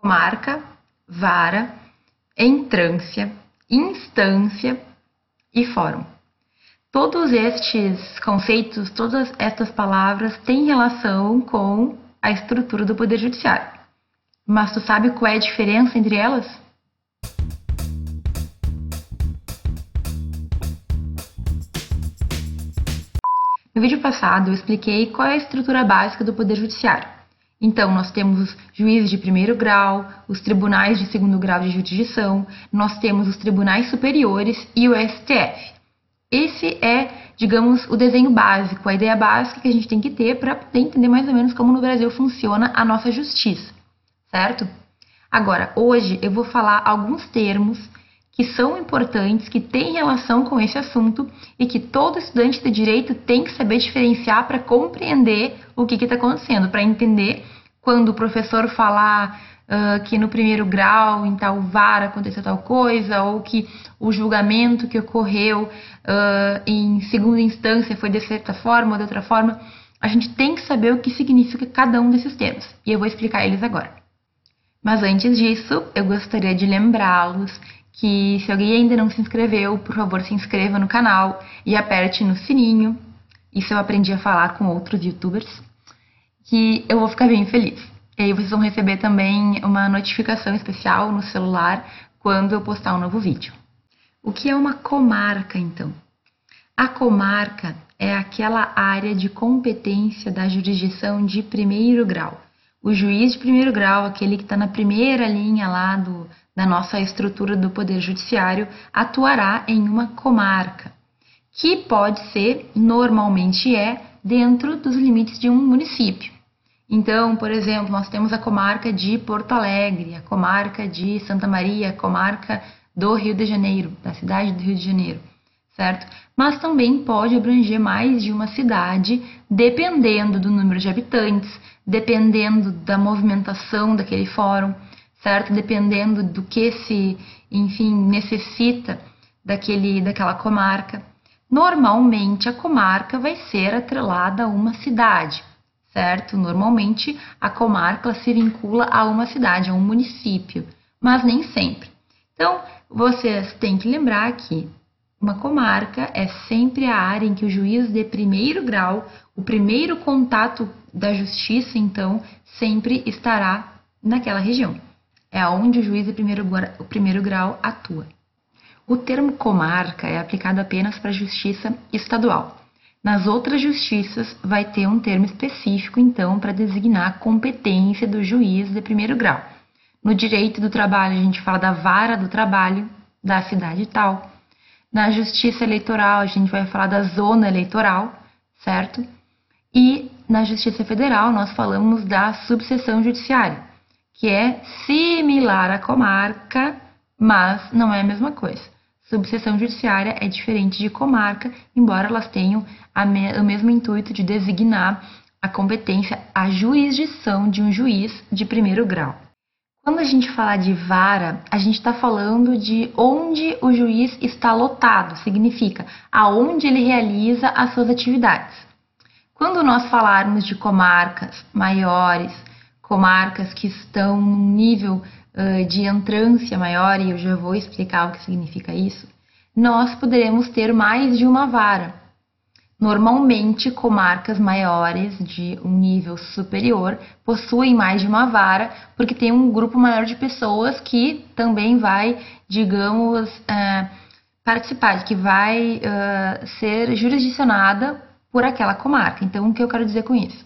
comarca, vara, entrância, instância e fórum. Todos estes conceitos, todas estas palavras têm relação com a estrutura do Poder Judiciário. Mas tu sabe qual é a diferença entre elas? No vídeo passado eu expliquei qual é a estrutura básica do Poder Judiciário. Então, nós temos os juízes de primeiro grau, os tribunais de segundo grau de jurisdição, nós temos os tribunais superiores e o STF. Esse é, digamos, o desenho básico, a ideia básica que a gente tem que ter para poder entender mais ou menos como no Brasil funciona a nossa justiça, certo? Agora, hoje eu vou falar alguns termos que são importantes, que têm relação com esse assunto e que todo estudante de direito tem que saber diferenciar para compreender o que está acontecendo, para entender quando o professor falar uh, que no primeiro grau, em tal vara, aconteceu tal coisa, ou que o julgamento que ocorreu uh, em segunda instância foi de certa forma ou de outra forma. A gente tem que saber o que significa cada um desses termos e eu vou explicar eles agora. Mas antes disso, eu gostaria de lembrá-los que se alguém ainda não se inscreveu, por favor, se inscreva no canal e aperte no sininho. Isso eu aprendi a falar com outros youtubers, que eu vou ficar bem feliz. E aí vocês vão receber também uma notificação especial no celular quando eu postar um novo vídeo. O que é uma comarca, então? A comarca é aquela área de competência da jurisdição de primeiro grau. O juiz de primeiro grau, aquele que está na primeira linha lá do, da nossa estrutura do Poder Judiciário, atuará em uma comarca, que pode ser, normalmente é, dentro dos limites de um município. Então, por exemplo, nós temos a comarca de Porto Alegre, a comarca de Santa Maria, a comarca do Rio de Janeiro, da cidade do Rio de Janeiro, certo? Mas também pode abranger mais de uma cidade, dependendo do número de habitantes, dependendo da movimentação daquele fórum certo? Dependendo do que se, enfim, necessita daquele, daquela comarca. Normalmente a comarca vai ser atrelada a uma cidade, certo? Normalmente a comarca se vincula a uma cidade, a um município, mas nem sempre. Então, vocês têm que lembrar que uma comarca é sempre a área em que o juiz de primeiro grau, o primeiro contato da justiça, então, sempre estará naquela região é onde o juiz de primeiro, o primeiro grau atua. O termo comarca é aplicado apenas para a justiça estadual. Nas outras justiças, vai ter um termo específico, então, para designar a competência do juiz de primeiro grau. No direito do trabalho, a gente fala da vara do trabalho da cidade tal. Na justiça eleitoral, a gente vai falar da zona eleitoral, certo? E na justiça federal, nós falamos da subseção judiciária que é similar à comarca, mas não é a mesma coisa. Subseção judiciária é diferente de comarca, embora elas tenham me o mesmo intuito de designar a competência, a jurisdição de um juiz de primeiro grau. Quando a gente fala de vara, a gente está falando de onde o juiz está lotado, significa aonde ele realiza as suas atividades. Quando nós falarmos de comarcas maiores, comarcas que estão num nível uh, de entrância maior, e eu já vou explicar o que significa isso, nós poderemos ter mais de uma vara. Normalmente, comarcas maiores de um nível superior possuem mais de uma vara, porque tem um grupo maior de pessoas que também vai, digamos, uh, participar, que vai uh, ser jurisdicionada por aquela comarca. Então, o que eu quero dizer com isso?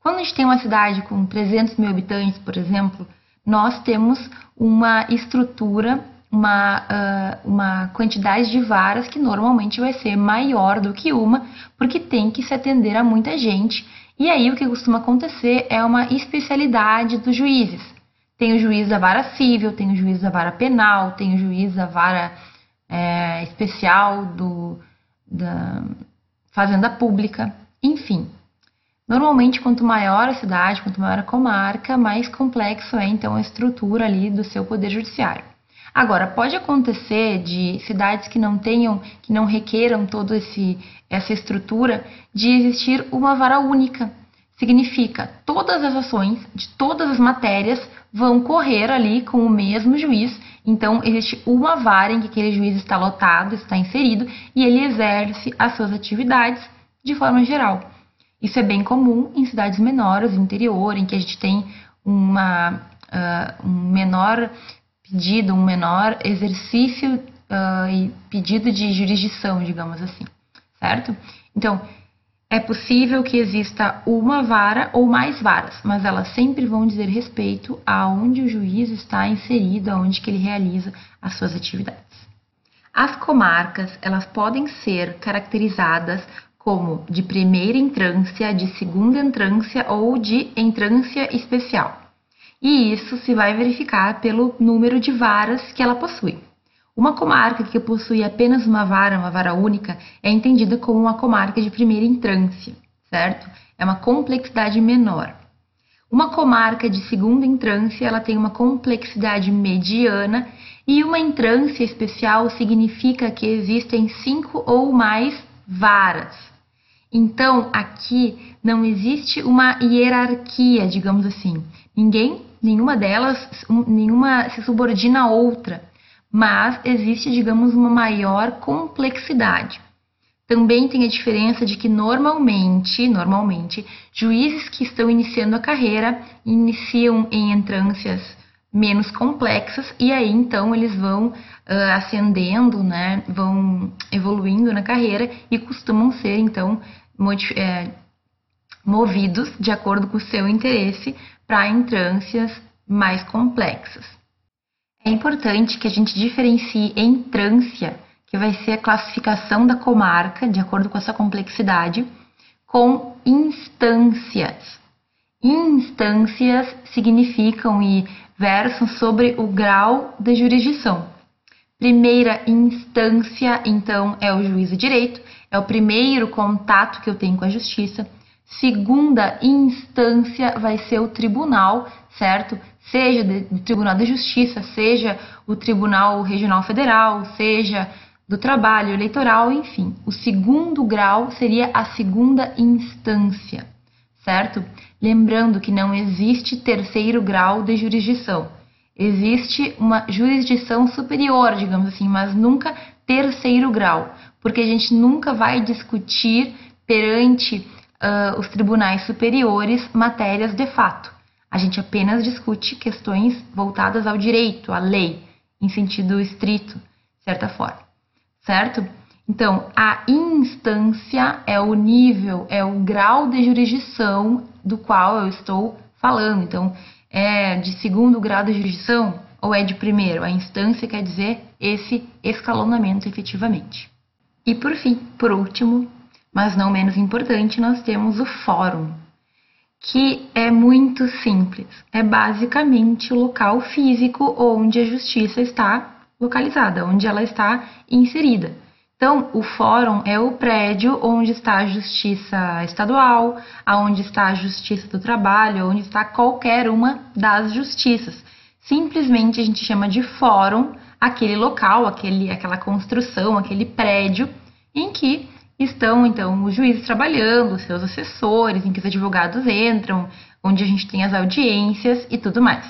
Quando a gente tem uma cidade com 300 mil habitantes, por exemplo, nós temos uma estrutura, uma, uh, uma quantidade de varas que normalmente vai ser maior do que uma, porque tem que se atender a muita gente. E aí o que costuma acontecer é uma especialidade dos juízes. Tem o juiz da vara civil, tem o juiz da vara penal, tem o juiz da vara é, especial do, da fazenda pública, enfim. Normalmente, quanto maior a cidade, quanto maior a comarca, mais complexo é então a estrutura ali do seu poder judiciário. Agora, pode acontecer de cidades que não tenham, que não requeram toda essa estrutura, de existir uma vara única. Significa todas as ações de todas as matérias vão correr ali com o mesmo juiz. Então, existe uma vara em que aquele juiz está lotado, está inserido, e ele exerce as suas atividades de forma geral. Isso é bem comum em cidades menores, no interior, em que a gente tem uma, uh, um menor pedido, um menor exercício uh, e pedido de jurisdição, digamos assim, certo? Então, é possível que exista uma vara ou mais varas, mas elas sempre vão dizer respeito a onde o juiz está inserido, aonde que ele realiza as suas atividades. As comarcas, elas podem ser caracterizadas como de primeira entrância, de segunda entrância ou de entrância especial. E isso se vai verificar pelo número de varas que ela possui. Uma comarca que possui apenas uma vara, uma vara única, é entendida como uma comarca de primeira entrância, certo? É uma complexidade menor. Uma comarca de segunda entrância, ela tem uma complexidade mediana e uma entrância especial significa que existem cinco ou mais varas. Então, aqui não existe uma hierarquia, digamos assim. Ninguém, nenhuma delas, nenhuma se subordina a outra mas existe, digamos, uma maior complexidade. Também tem a diferença de que normalmente, normalmente, juízes que estão iniciando a carreira iniciam em entrâncias menos complexas e aí então eles vão uh, ascendendo, né, vão evoluindo na carreira e costumam ser então é, movidos de acordo com o seu interesse para entrâncias mais complexas. É importante que a gente diferencie entrância, que vai ser a classificação da comarca, de acordo com essa complexidade, com instâncias. Instâncias significam e versam sobre o grau de jurisdição. Primeira instância, então, é o juízo de direito, é o primeiro contato que eu tenho com a justiça. Segunda instância vai ser o tribunal, certo? seja do Tribunal de Justiça, seja o Tribunal Regional Federal, seja do trabalho eleitoral, enfim. O segundo grau seria a segunda instância, certo? Lembrando que não existe terceiro grau de jurisdição. Existe uma jurisdição superior, digamos assim, mas nunca terceiro grau, porque a gente nunca vai discutir perante uh, os tribunais superiores matérias de fato. A gente apenas discute questões voltadas ao direito, à lei, em sentido estrito, de certa forma, certo? Então, a instância é o nível, é o grau de jurisdição do qual eu estou falando. Então, é de segundo grau de jurisdição ou é de primeiro? A instância quer dizer esse escalonamento efetivamente. E por fim, por último, mas não menos importante, nós temos o fórum que é muito simples. É basicamente o local físico onde a justiça está localizada, onde ela está inserida. Então, o fórum é o prédio onde está a justiça estadual, aonde está a justiça do trabalho, onde está qualquer uma das justiças. Simplesmente a gente chama de fórum aquele local, aquele, aquela construção, aquele prédio em que estão então os juízes trabalhando, os seus assessores, em que os advogados entram, onde a gente tem as audiências e tudo mais.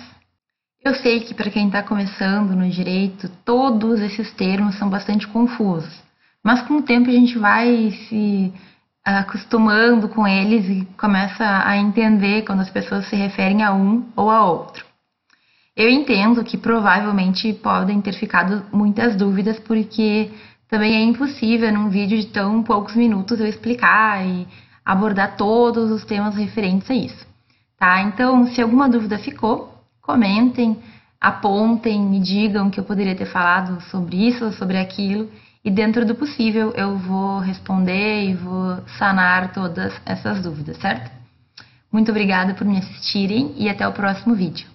Eu sei que para quem está começando no direito, todos esses termos são bastante confusos, mas com o tempo a gente vai se acostumando com eles e começa a entender quando as pessoas se referem a um ou a outro. Eu entendo que provavelmente podem ter ficado muitas dúvidas, porque também é impossível num vídeo de tão poucos minutos eu explicar e abordar todos os temas referentes a isso, tá? Então, se alguma dúvida ficou, comentem, apontem, me digam que eu poderia ter falado sobre isso ou sobre aquilo e dentro do possível eu vou responder e vou sanar todas essas dúvidas, certo? Muito obrigada por me assistirem e até o próximo vídeo.